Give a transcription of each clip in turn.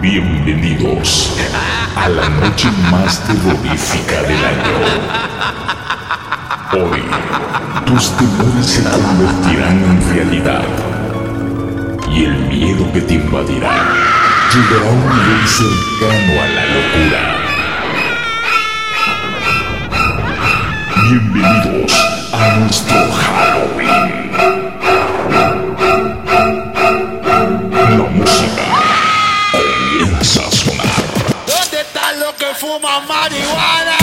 Bienvenidos a la noche más terrorífica del año. Hoy, tus temores se convertirán en realidad y el miedo que te invadirá llegará a un nivel cercano a la locura. Bienvenidos a nuestro Halloween. fuma marihuana.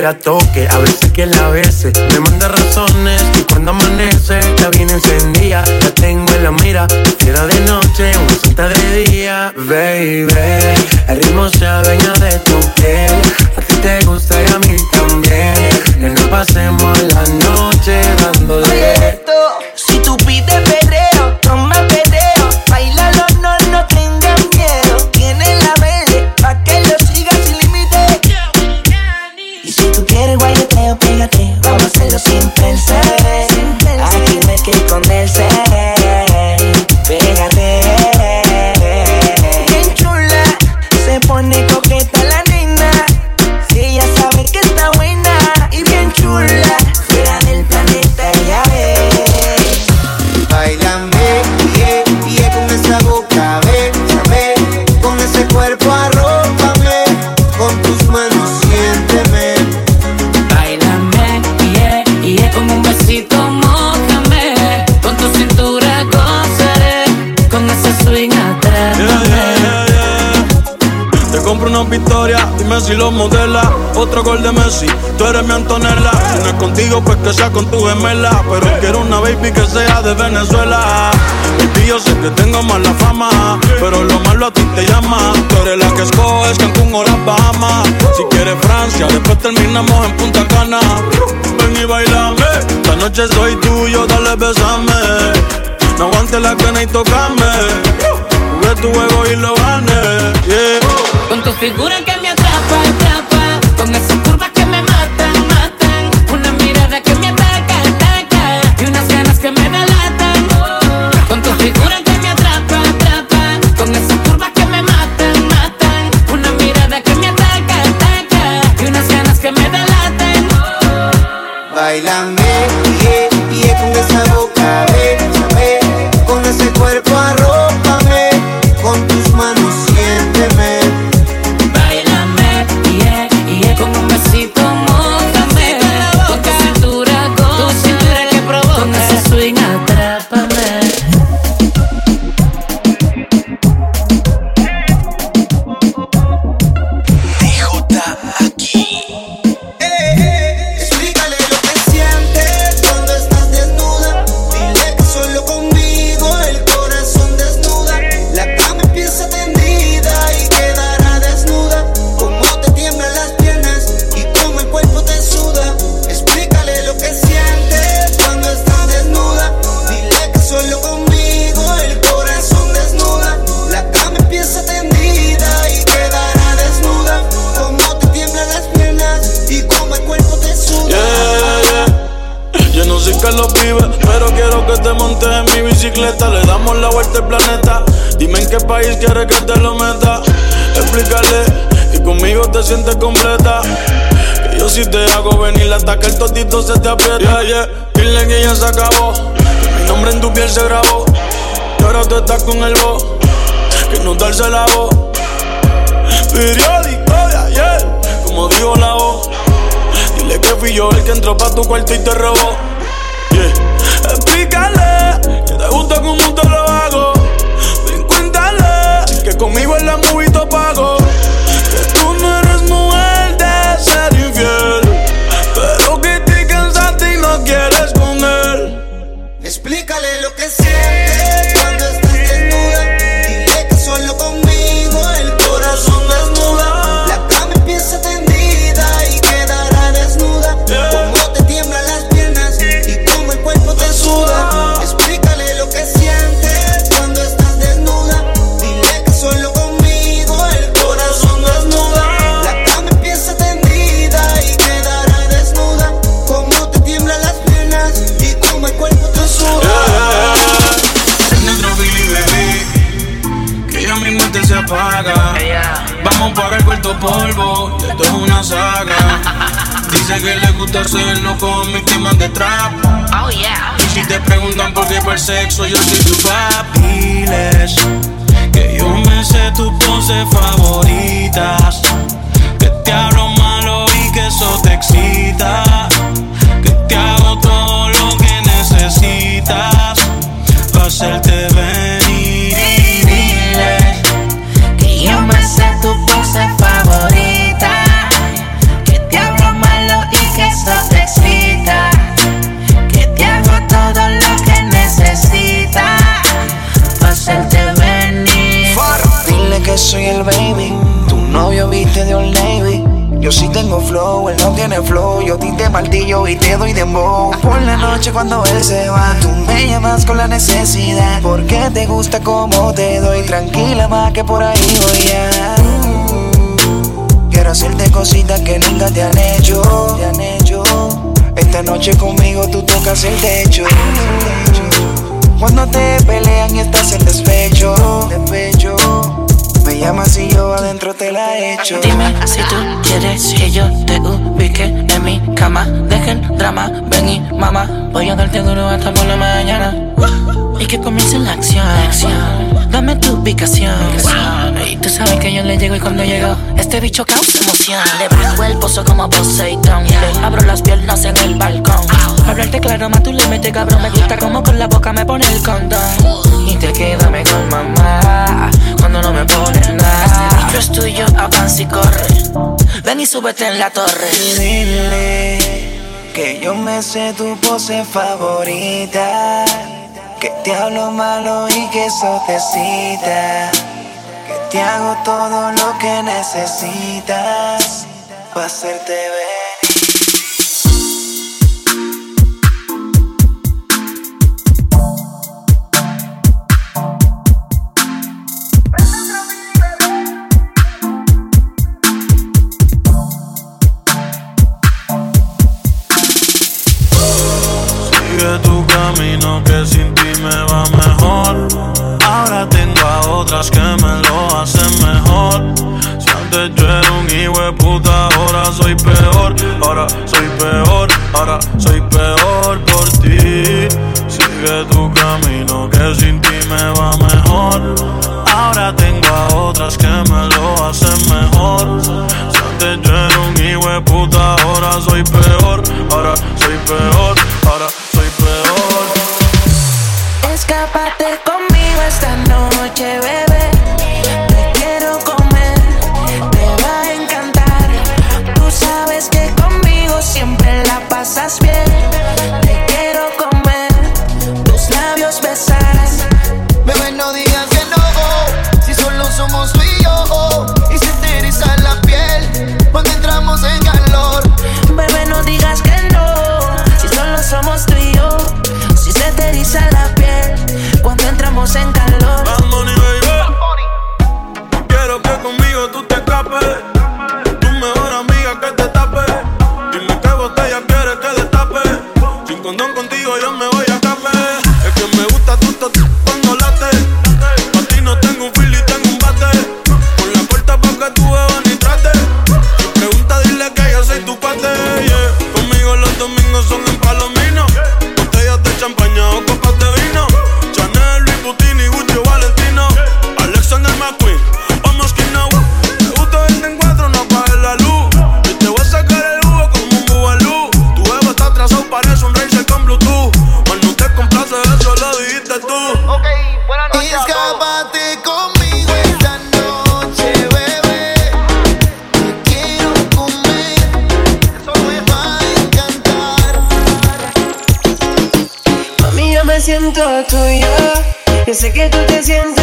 era todo Otro gol de Messi, tú eres mi Antonella. Si no es contigo, pues que sea con tu gemela. Pero quiero una baby que sea de Venezuela. Y yo sé que tengo mala fama, pero lo malo a ti te llama. Tú eres la que escoges Cancún o las Bahamas. Si quieres Francia, después terminamos en Punta Cana. Ven y bailame, esta noche soy tuyo, dale besame. No aguantes la pena y tocame. Jugué tu juego y lo gané. Yeah. Con tu figura que. Con martillo y dembow. Por la noche cuando él se va, tú me llamas con la necesidad. Porque te gusta como te doy. Tranquila más que por ahí voy. Quiero hacerte cositas que nunca te han hecho. Te han hecho. Esta noche conmigo tú tocas el techo. Cuando te pelean y estás en despecho, despecho. Me llamas y yo adentro te la echo. Dime si tú quieres que yo te ubique en mi cama. Deja el drama, ven y mamá. Voy a darte duro hasta por la mañana. Y que comience la acción. Dame tu ubicación. Tú sabes que yo le llego y cuando llego, este bicho causa emoción. Le bajo el pozo como Poseidón. Le abro las piernas en el balcón. Hablarte claro, más tú le metes cabrón. Me gusta como con la boca me pone el condón. Y te quédame con mamá cuando no me pones nada. Este bicho es tuyo, avanza y corre. Ven y súbete en la torre. Dile que yo me sé tu pose favorita. Que te hablo malo y que eso te cita te hago todo lo que necesitas para hacerte ver. Soy peor por ti. Sigue tu camino, que sin ti me va mejor. Ahora tengo a otras que me lo hacen mejor. Si antes yo era un hijo de puta, ahora soy peor. Ahora soy peor. uzun Yo sé que tú te sientes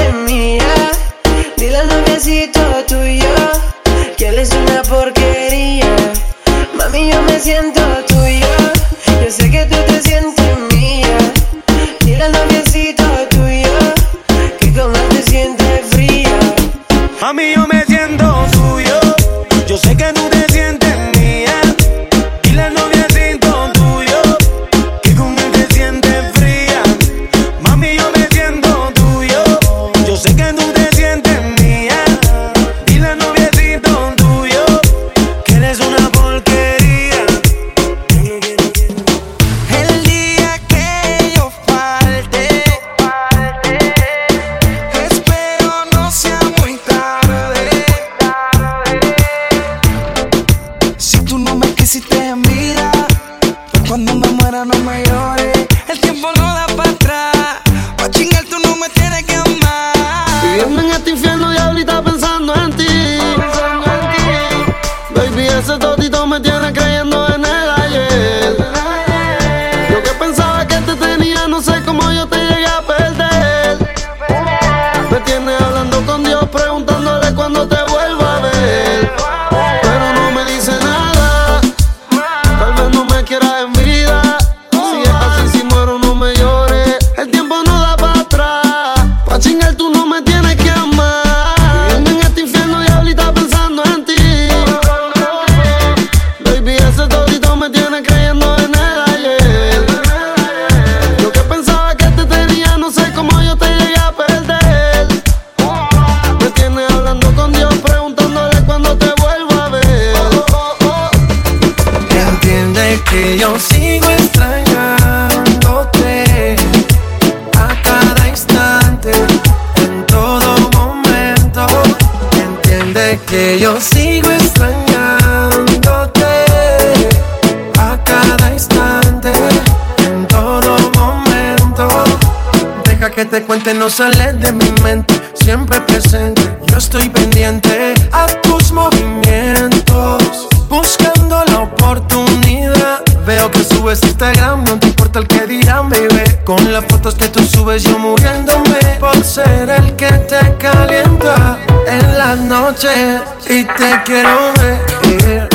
subes a Instagram, no te importa el que dirán, baby. Con las fotos que tú subes, yo muriéndome por ser el que te calienta en la noche. Y te quiero ver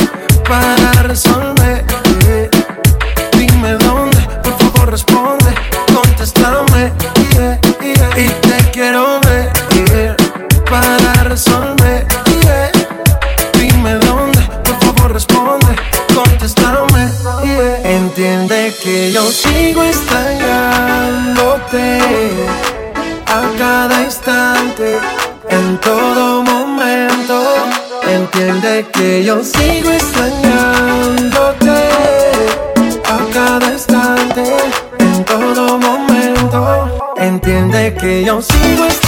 para resolver. Sigo extrañándote a cada instante, en todo momento. Entiende que yo sigo extrañándote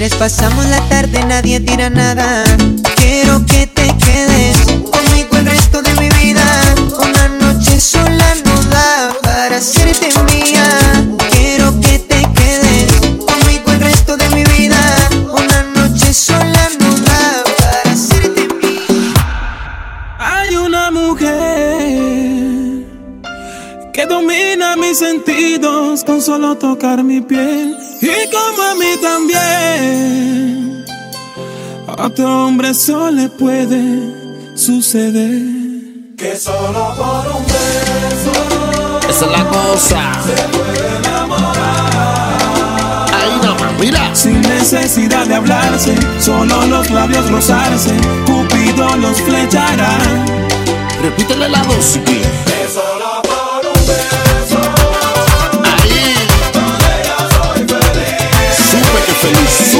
quieres pasamos la tarde, nadie tira nada. Quiero que te quedes conmigo el resto de mi vida. Una noche sola no da para hacerte mía. Quiero que te quedes conmigo el resto de mi vida. Una noche sola no da para hacerte mía. Hay una mujer que domina mis sentidos con solo tocar mi piel. Otro hombre solo le puede suceder. Que solo por un beso. Esa es la cosa. Ahí nomás, mira. Sin necesidad de hablarse, solo los labios rozarse, Cupido los flechará. Repítele la dosis. Ahí. Supe que feliz, supe. Tan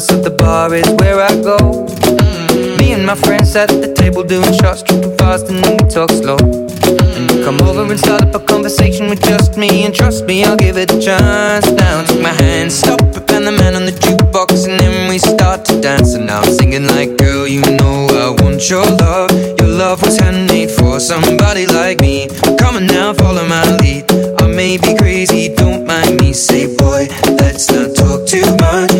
so the bar is where I go. Me and my friends at the table doing shots, tripping fast, and then we talk slow. And you come over and start up a conversation with just me, and trust me, I'll give it a chance. Now take my hand, stop it, and the man on the jukebox, and then we start to dance. And now I'm singing like, girl, you know I want your love. Your love was handmade for somebody like me. Come on now, follow my lead. I may be crazy, don't mind me. Say, boy, let's not talk too much.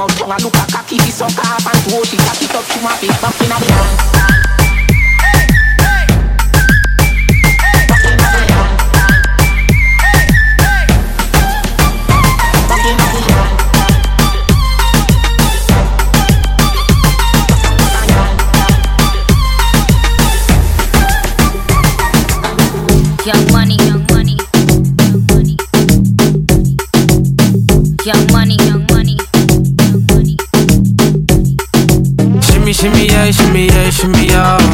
tongue, tongue, I know me out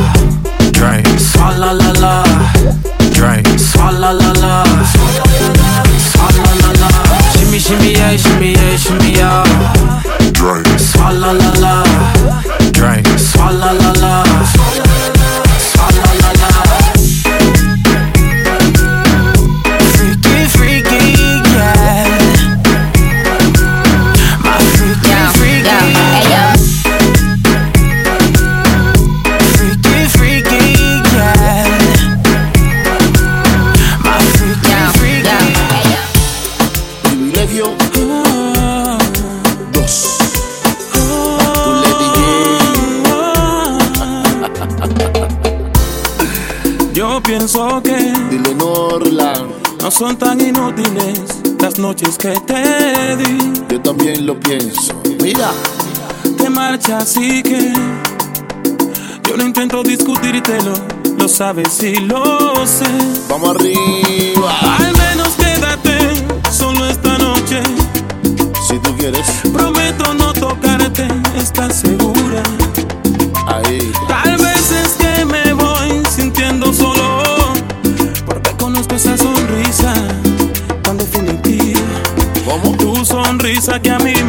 Yo también lo pienso. Mira, te marcha así que yo no intento discutírtelo. Lo sabes y lo sé. Vamos arriba. Al menos quédate solo esta noche. Si tú quieres. Prometo no tocarte. ¿Estás segura? Ahí. que a mí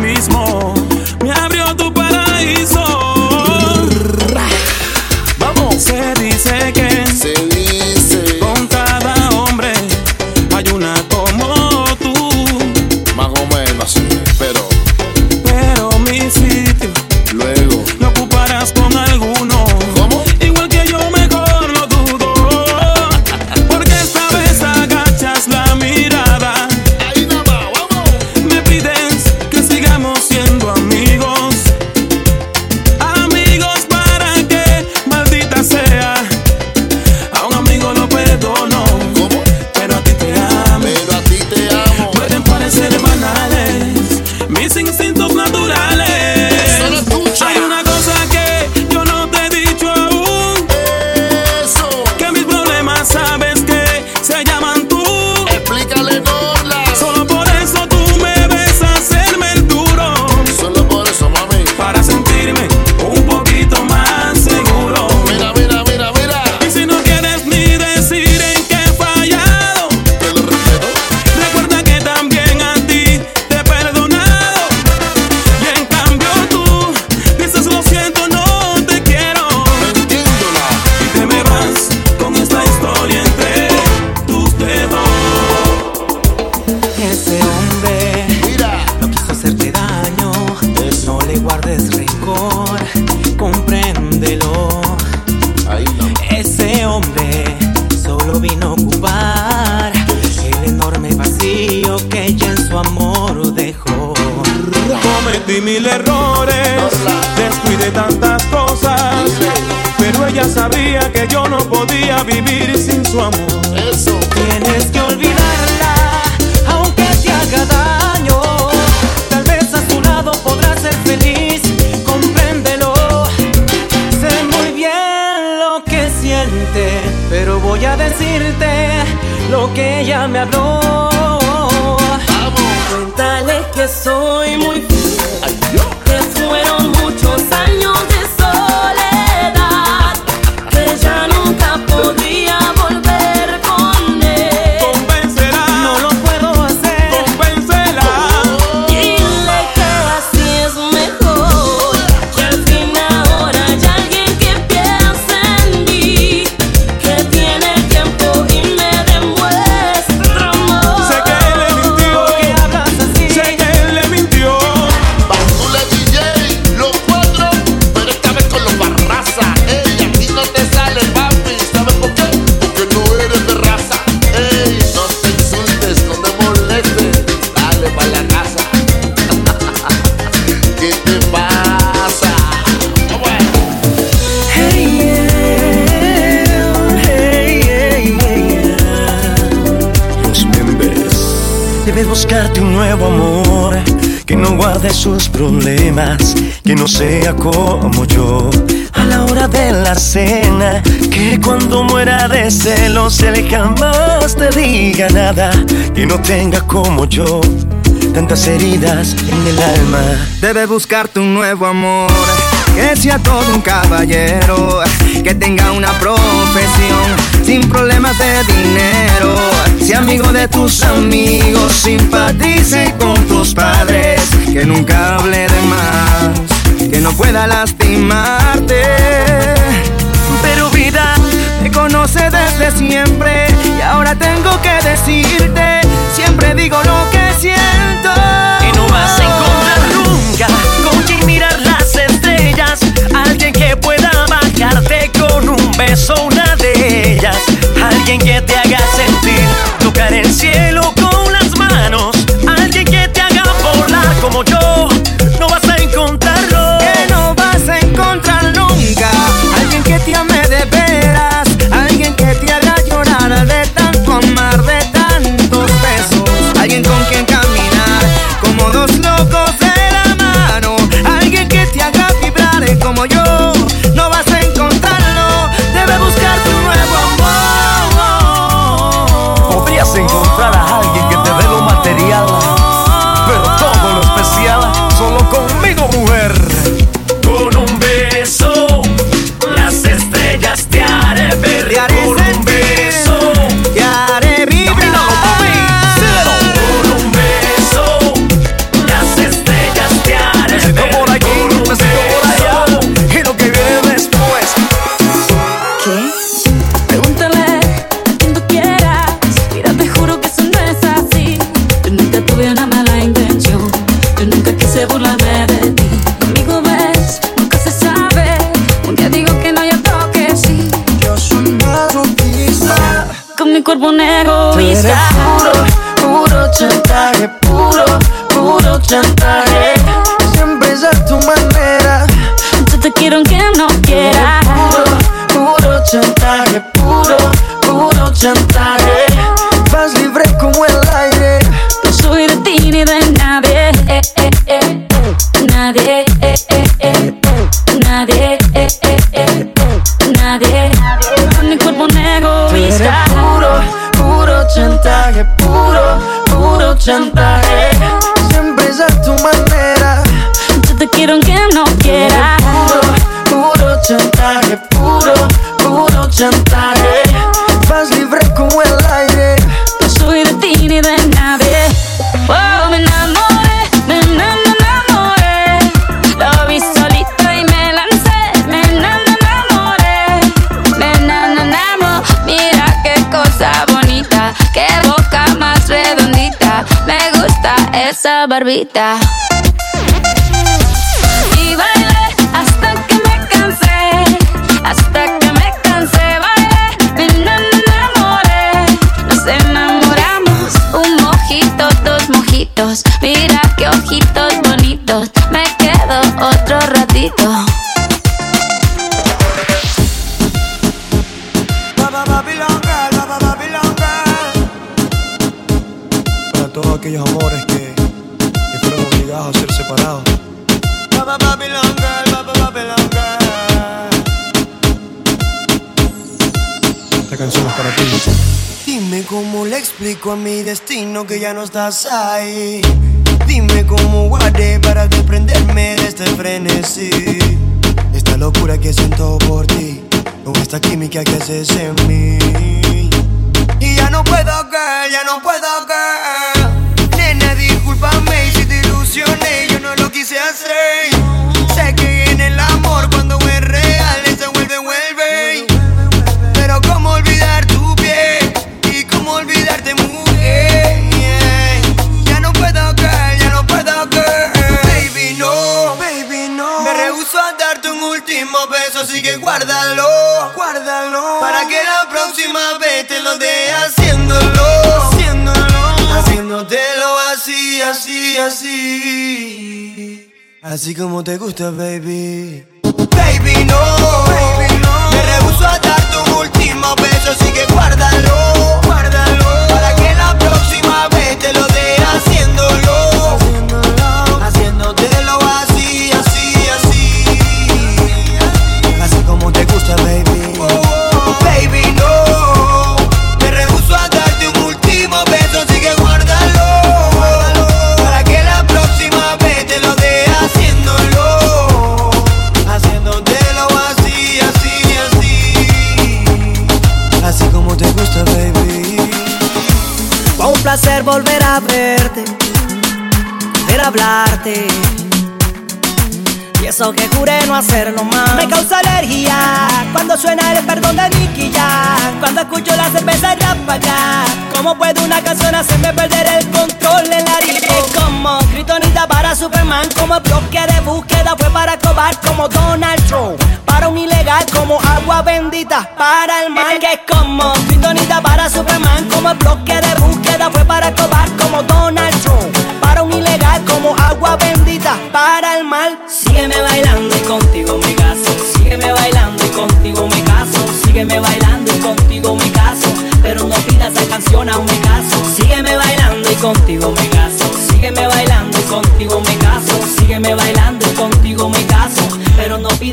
Y no tenga como yo tantas heridas en el alma. Debe buscarte un nuevo amor, que sea todo un caballero, que tenga una profesión, sin problemas de dinero, sea amigo de tus amigos, simpatice con tus padres, que nunca hable de más, que no pueda lastimarte. Pero vida te conoce desde siempre y ahora tengo que decirte siempre digo lo que siento. Y no vas a encontrar nunca con quien mirar las estrellas. Alguien que pueda bajarte con un beso, una de ellas. Alguien que te haga sentir tocar el cielo. barbita. A mi destino que ya no estás ahí. Dime cómo guardé para desprenderme de este frenesí. Esta locura que siento por ti, con esta química que haces en mí. Y ya no puedo, girl, ya no puedo, girl. Nena, discúlpame si te ilusioné, yo no lo quise hacer. Haciéndolo, haciéndolo, haciéndotelo así, así, así. Así como te gusta, baby. Baby, no, baby, no. Me rehuso a darte un último beso, así que guárdalo, guárdalo. Para que la próxima vez te lo dé haciéndolo, placer volver a verte, poder hablarte. Y eso que juré no hacerlo más. Me causa alergia cuando suena el perdón de Nicky Jam. Cuando escucho la cerveza ráfaga. ¿Cómo puede una canción hacerme perder el control en Kryptonita para Superman. Como bloque de búsqueda fue para cobar como Donald Trump. Para un ilegal como agua bendita para el mal. Que es como Kryptonita para Superman. Como bloque de búsqueda fue para cobar como Donald Trump. Para un ilegal como agua bendita para el mal. Sígueme bailando y contigo me caso. Sígueme bailando y contigo me caso. Sígueme bailando y contigo me caso. Pero no pidas esa canción aún me caso. Sígueme bailando y contigo me caso.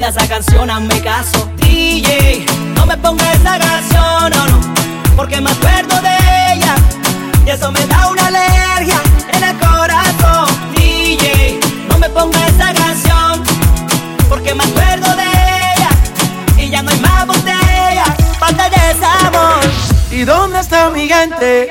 Esa canción aún me caso. DJ, no me pongas esa canción, no, no. Porque me acuerdo de ella. Y eso me da una alergia en el corazón. DJ, no me pongas esa canción. Porque me acuerdo de ella. Y ya no hay más botella. Falta de desamor. ¿Y dónde está mi gente?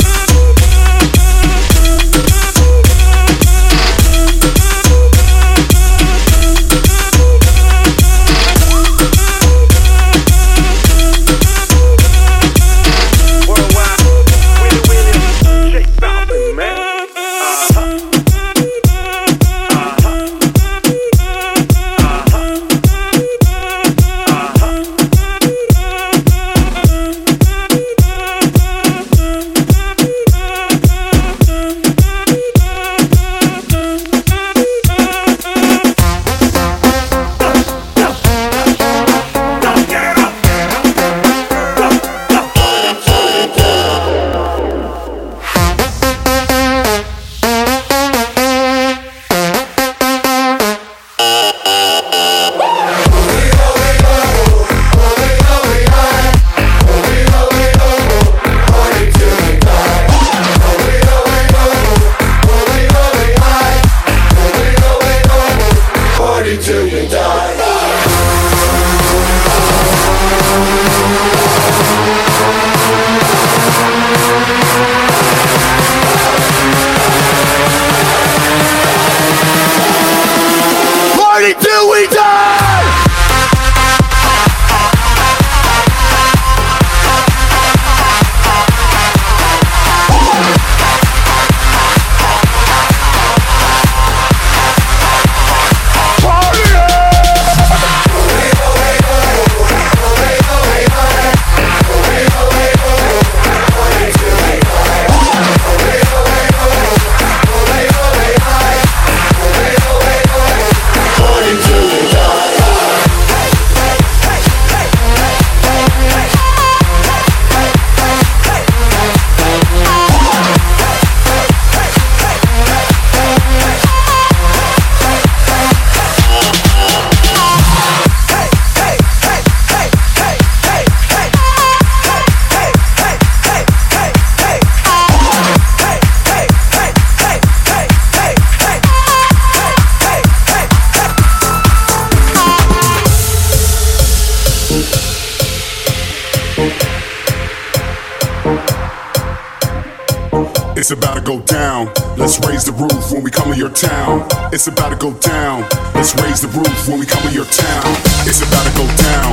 Go down. Let's raise the roof when we come to your town. It's about to go down. Let's raise the roof when we come to your town. It's about to go down.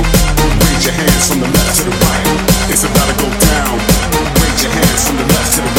Raise your hands from the left to the right. It's about to go down. Raise your hands from the left to the right.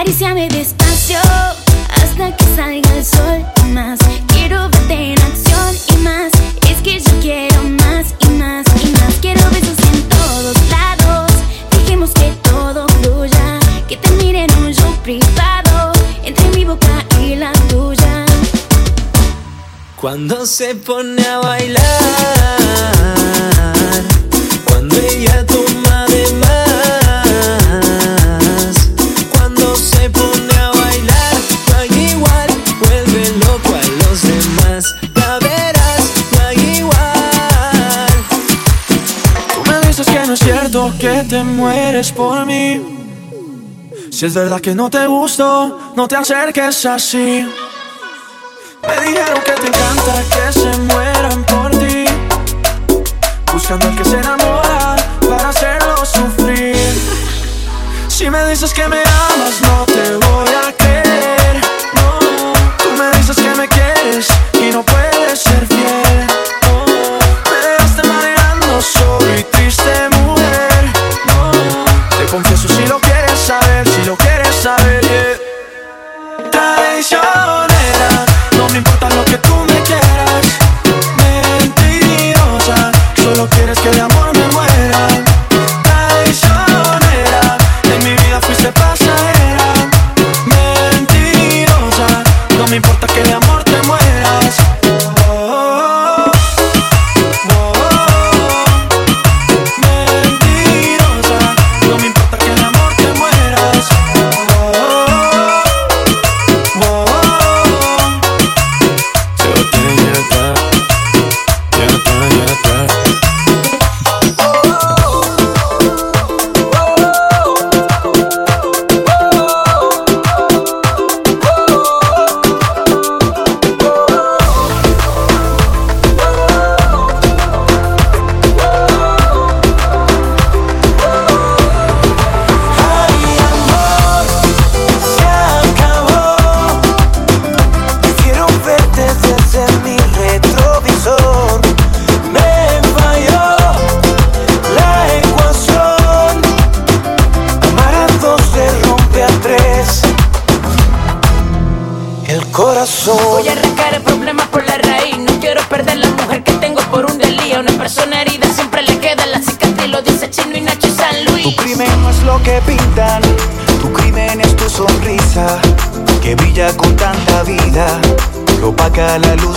Acaríciame despacio hasta que salga el sol y más. Quiero verte en acción y más. Es que yo quiero más y más y más. Quiero besos en todos lados. Dejemos que todo fluya. Que termine en un show privado entre mi boca y la tuya. Cuando se pone a bailar, cuando ella quieres por mí. Si es verdad que no te gusto, no te acerques así. Me dijeron que te encanta que se mueran por ti. Buscando al que se enamora para hacerlo sufrir. Si me dices que me amas, no te voy a creer. No, tú me dices que me quieres y no puedes.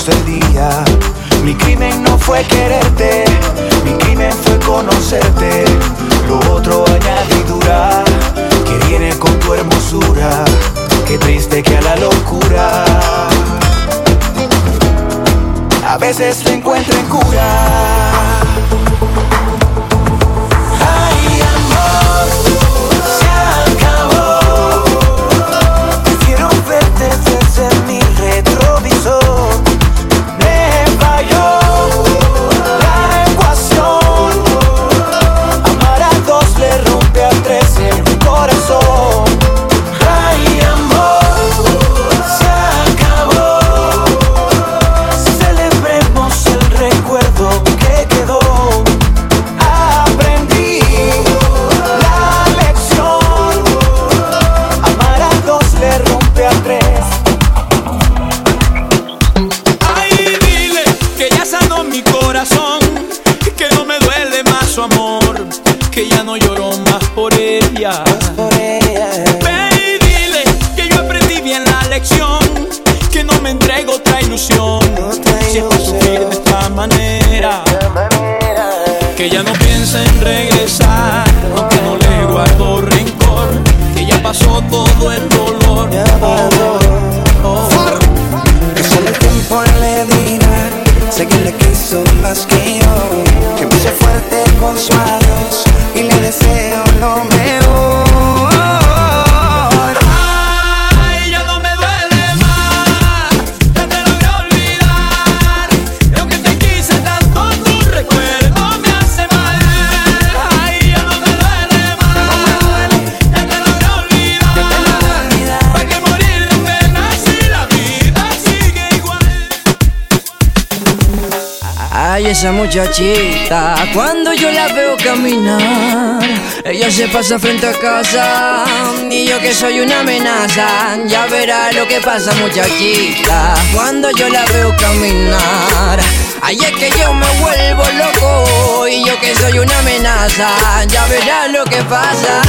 sucedía. Mi crimen no fue quererte muchachita. Cuando yo la veo caminar, ella se pasa frente a casa. Y yo que soy una amenaza, ya verá lo que pasa, muchachita. Cuando yo la veo caminar, ahí es que yo me vuelvo loco. Y yo que soy una amenaza, ya verá lo que pasa.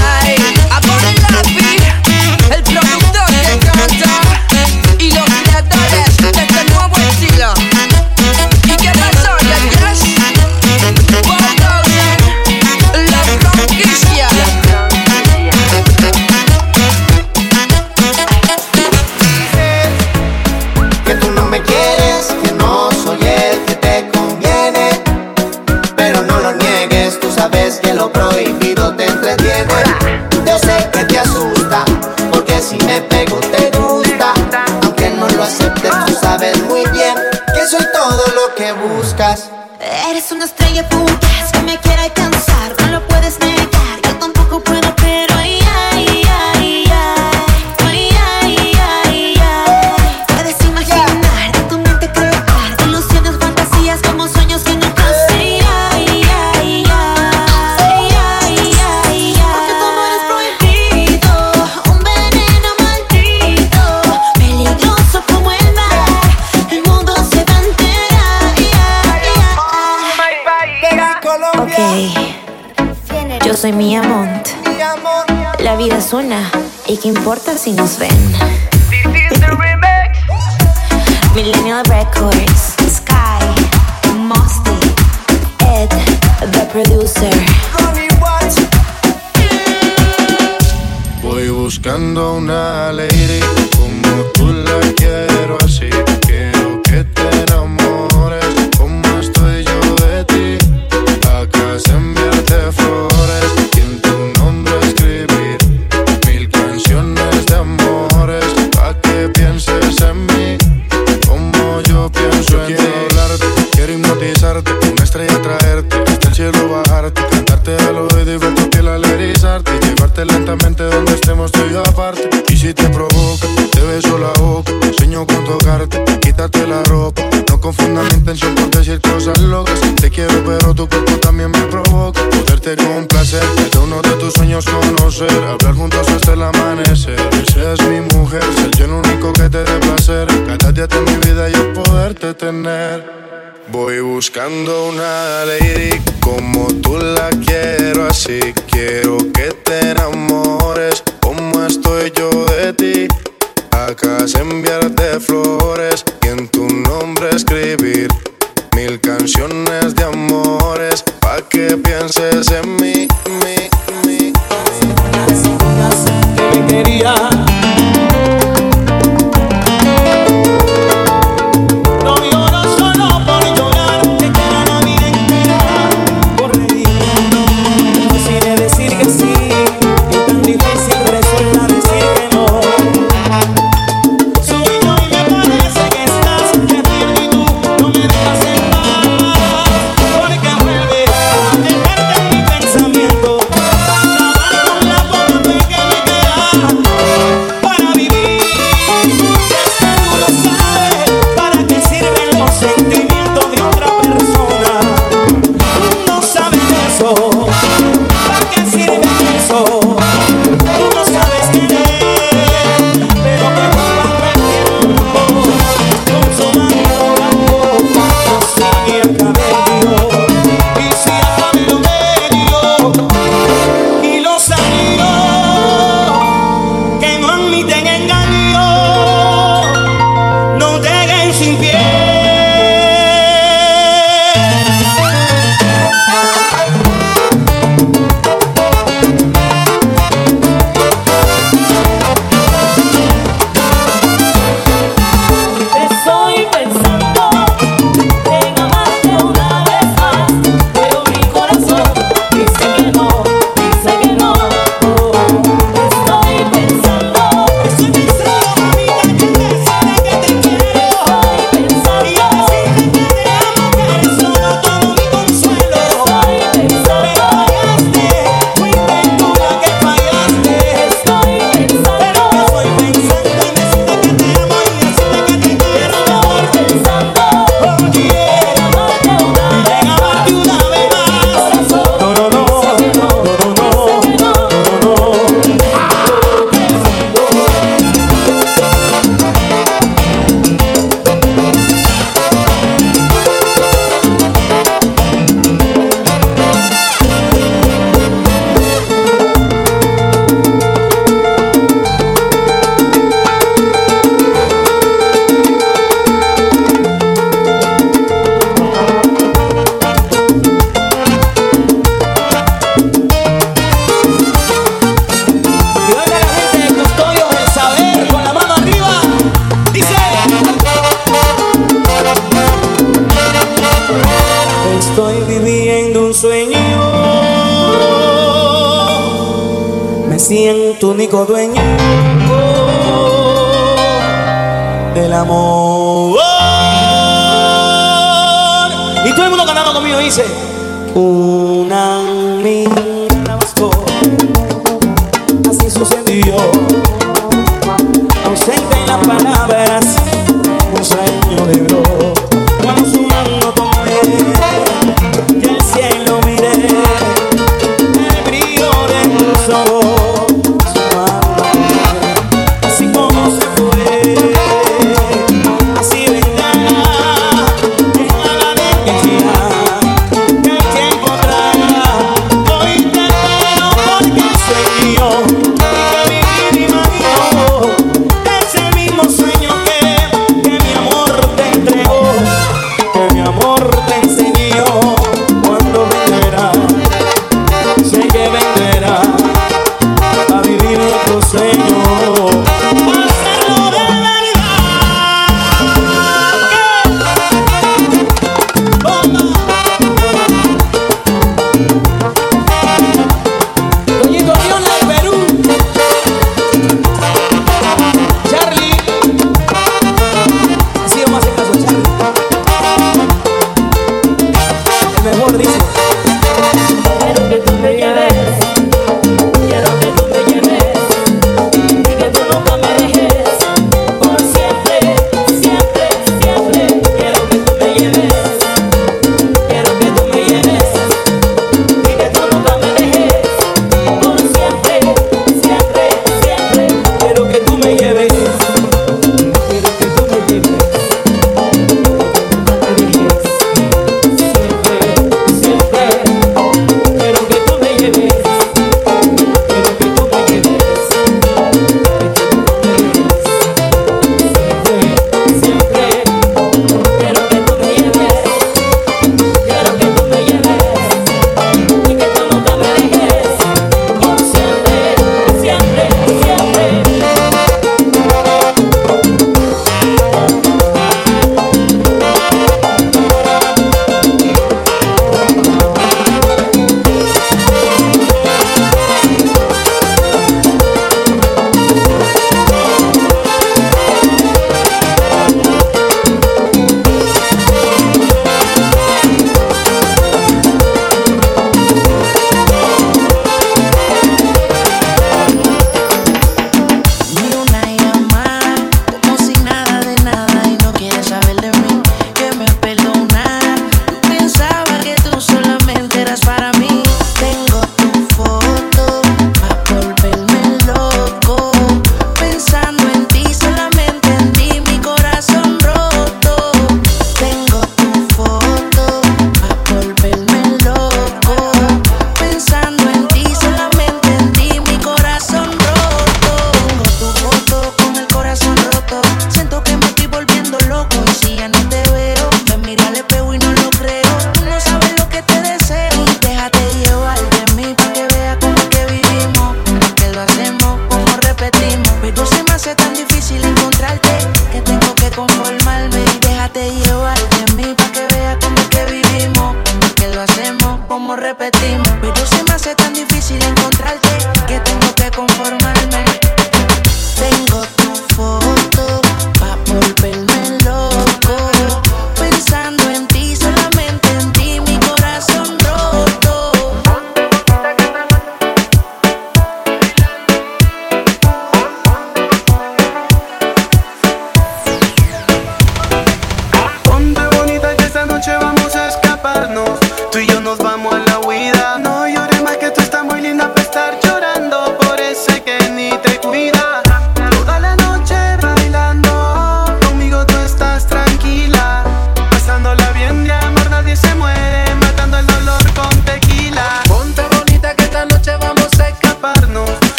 soy mi amont. La vida es una, y qué importa si nos ven. This is the remake. Millennial Records, Sky, Mosty, Ed, the producer. Voy buscando una lady como tú la quiero así.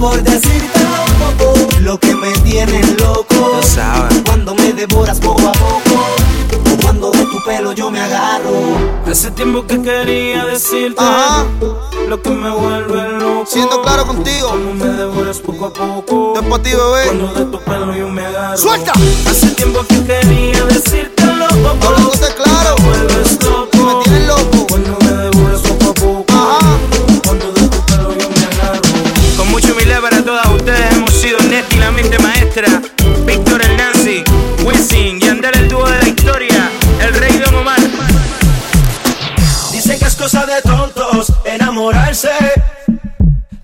por decirte un poco lo que me tienes loco. Cuando me devoras poco a poco, cuando de tu pelo yo me agarro. Hace tiempo que quería decirte lo que me vuelve loco. Siendo claro contigo, cuando me devoras poco a poco. Después ti, bebé. Cuando de tu pelo yo me agarro. Suelta. Hace tiempo que quería decírtelo. Hablándote claro. Me vuelves loco. Víctor el Nancy, Wisin y Andar el dúo de la historia, el rey de Omar. Dicen que es cosa de tontos enamorarse,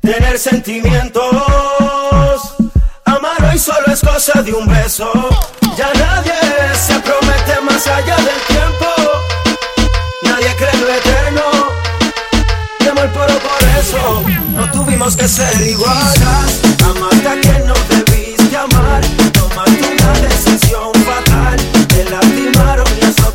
tener sentimientos. Amar hoy solo es cosa de un beso. Ya nadie se promete más allá del tiempo. Nadie cree lo eterno. De amor puro por eso. No tuvimos que ser iguales. Amarte a quien no te amar. Tomaste una decisión fatal. Te lastimaron y eso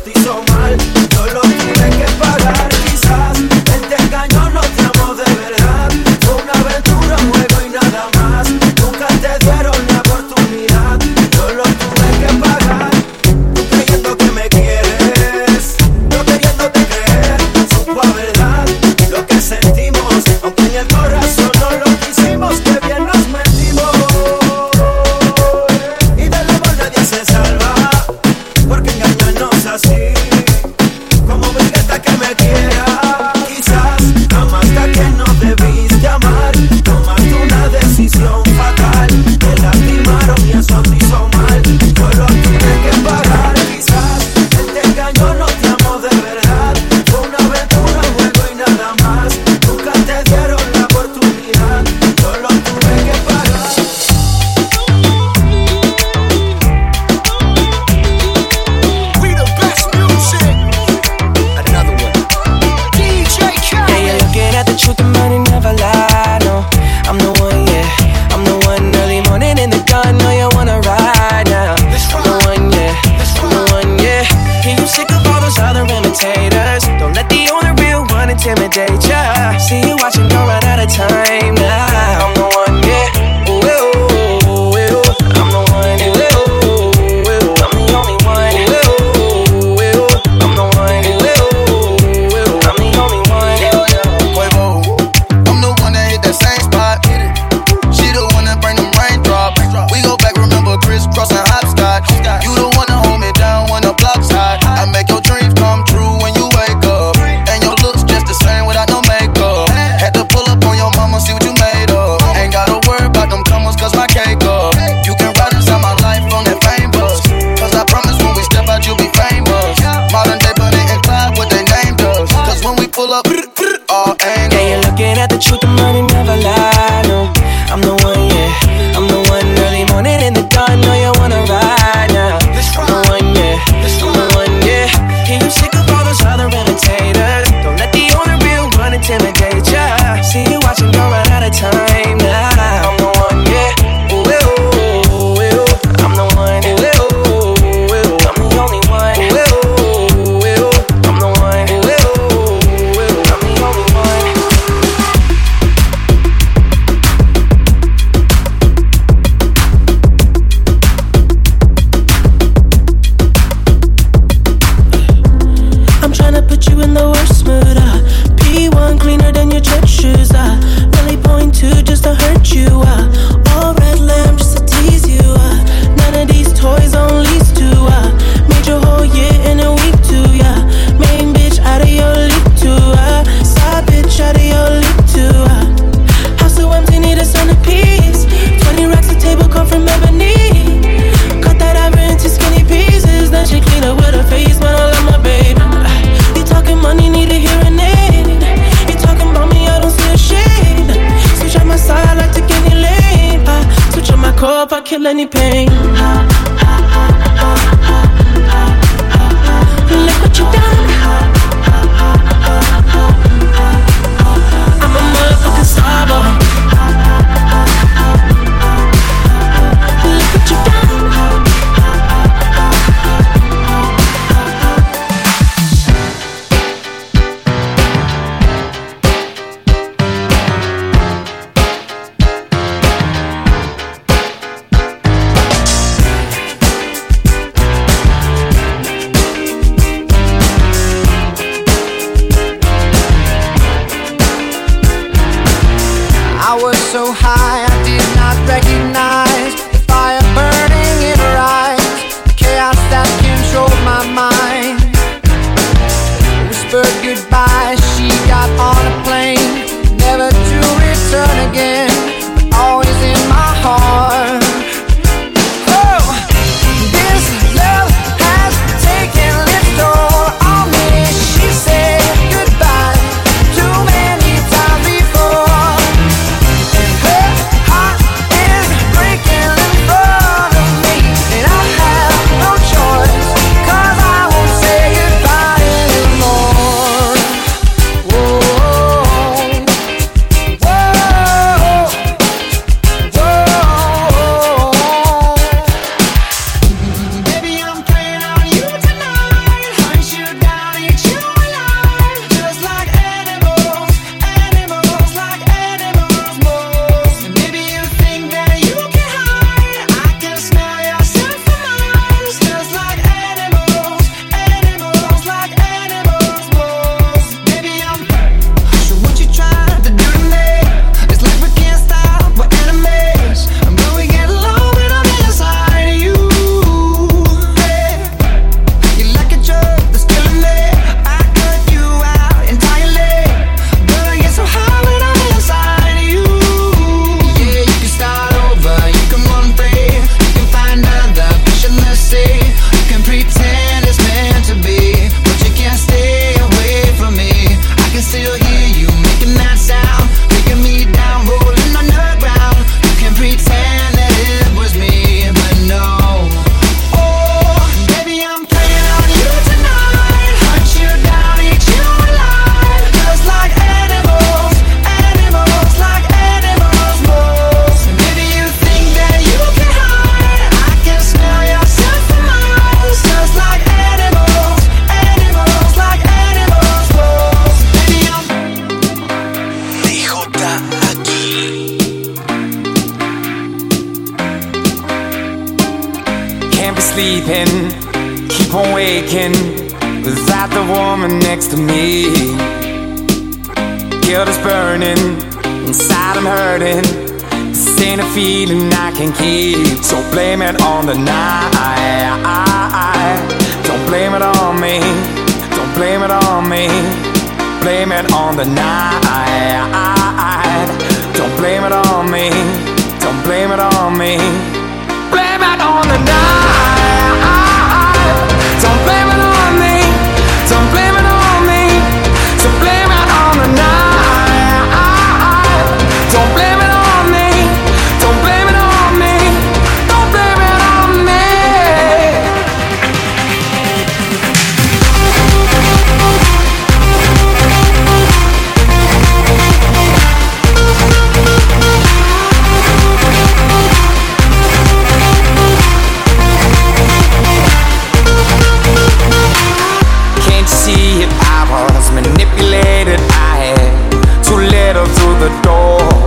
pedal to the door.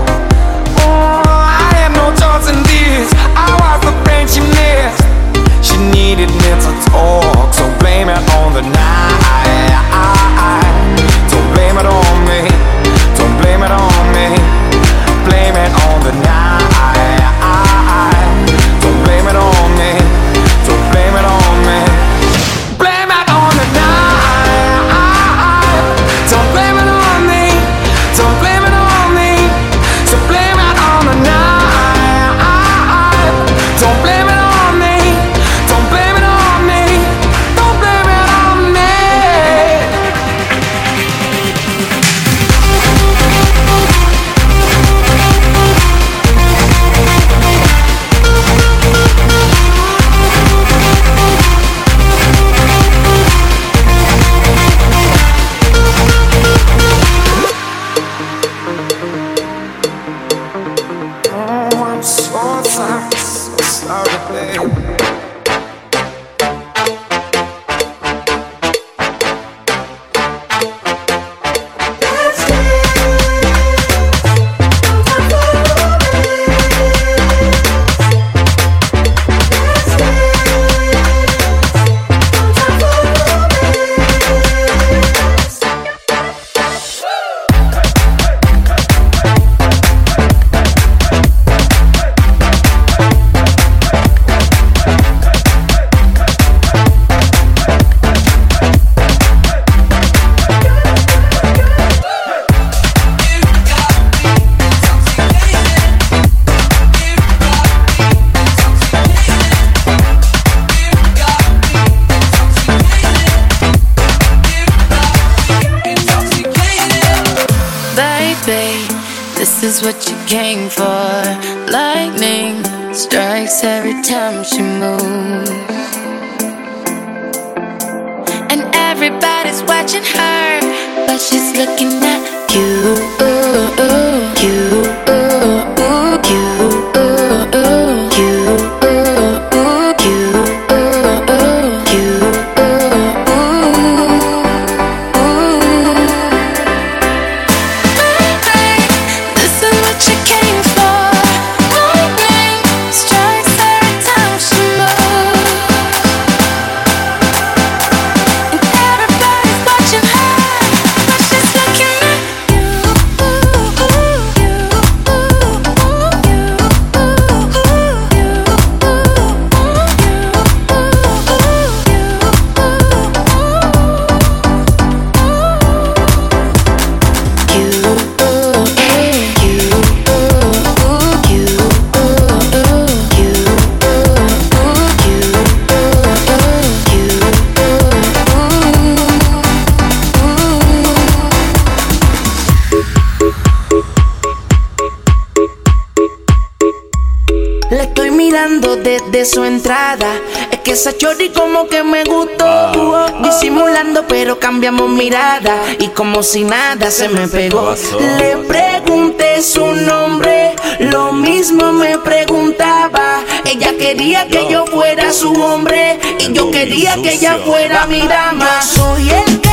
su entrada. Es que esa chori como que me gustó. Disimulando, pero cambiamos mirada. Y como si nada se me pegó. Le pregunté su nombre. Lo mismo me preguntaba. Ella quería que yo fuera su hombre. Y yo quería que ella fuera mi dama. Soy el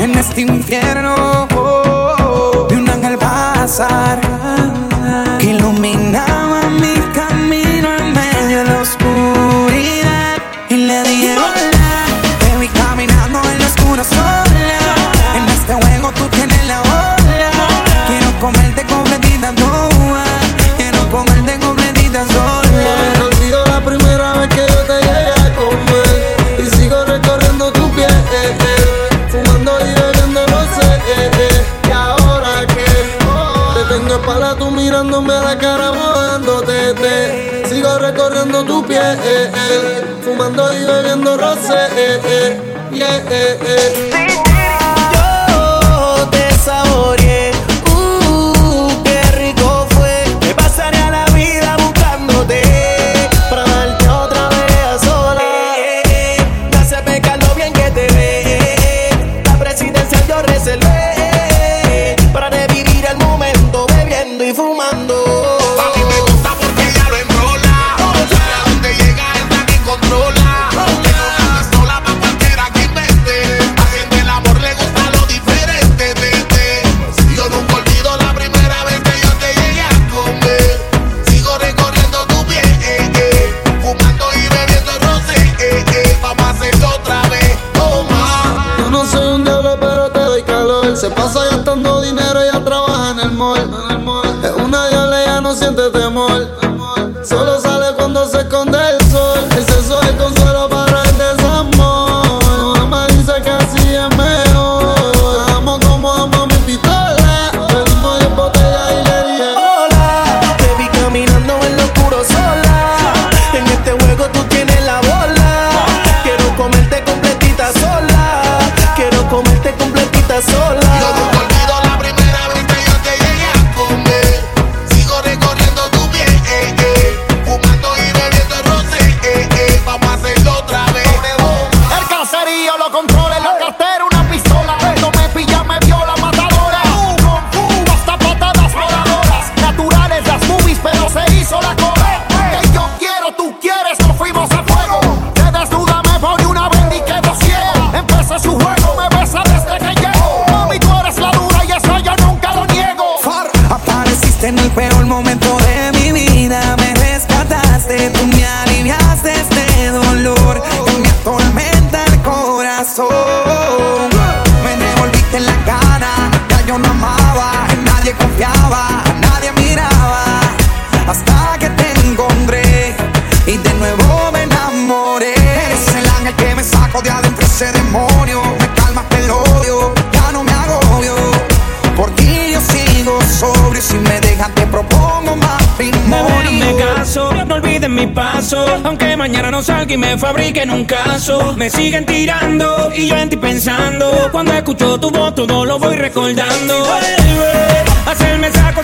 en este infierno. tu piel, eh, eh, fumando y bebiendo rosé, eh, yeah, me fabriquen un caso. Me siguen tirando y yo en ti pensando. Cuando escucho tu voz, todo lo voy recordando. Vuelve a hacerme sacar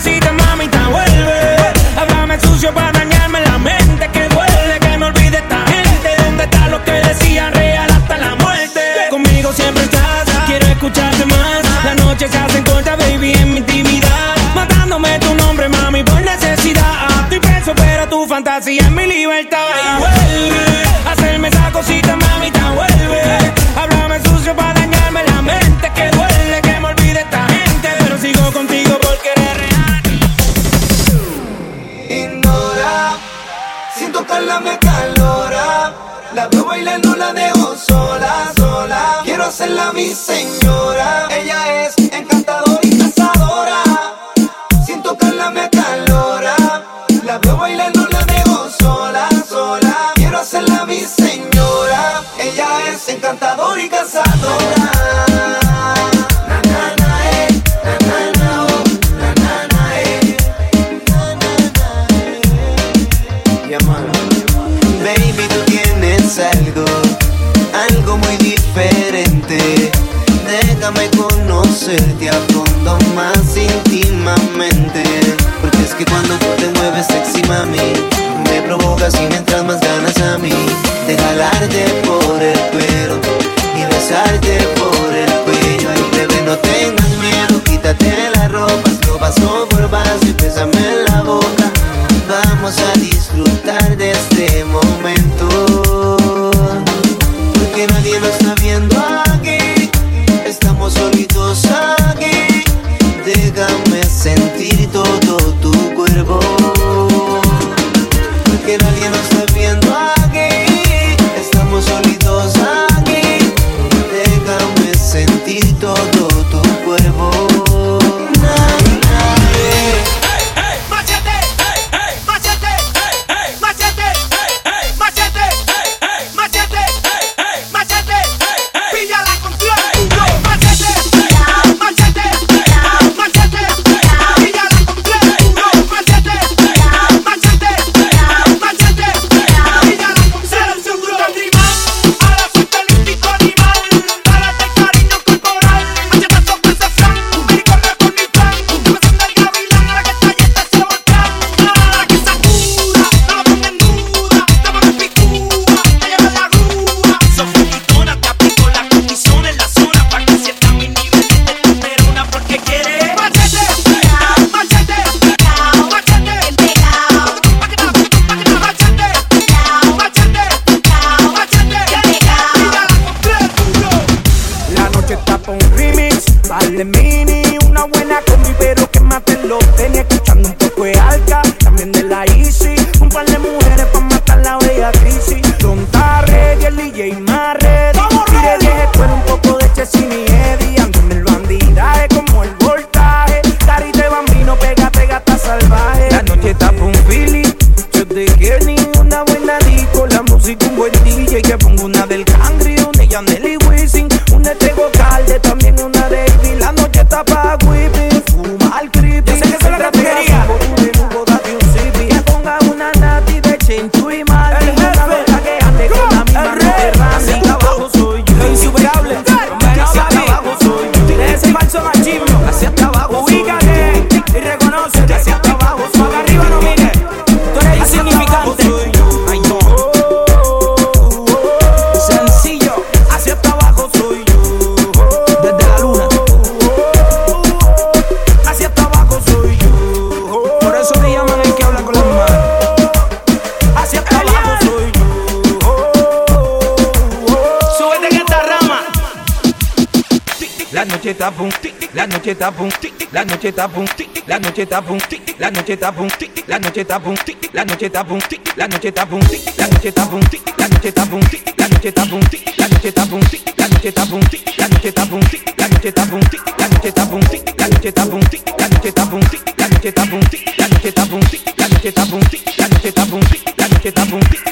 la noche está boom, la noche está boom, la noche está boom, la noche está boom, la noche está boom, la noche está boom, la noche está boom, la noche está boom, la noche está boom, la noche está boom, la noche está boom, la noche está boom, la noche está boom, la noche está boom, la noche está boom, la noche está boom, la noche está la noche está la noche está la noche está la noche está la noche está la noche está la noche está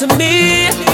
to me.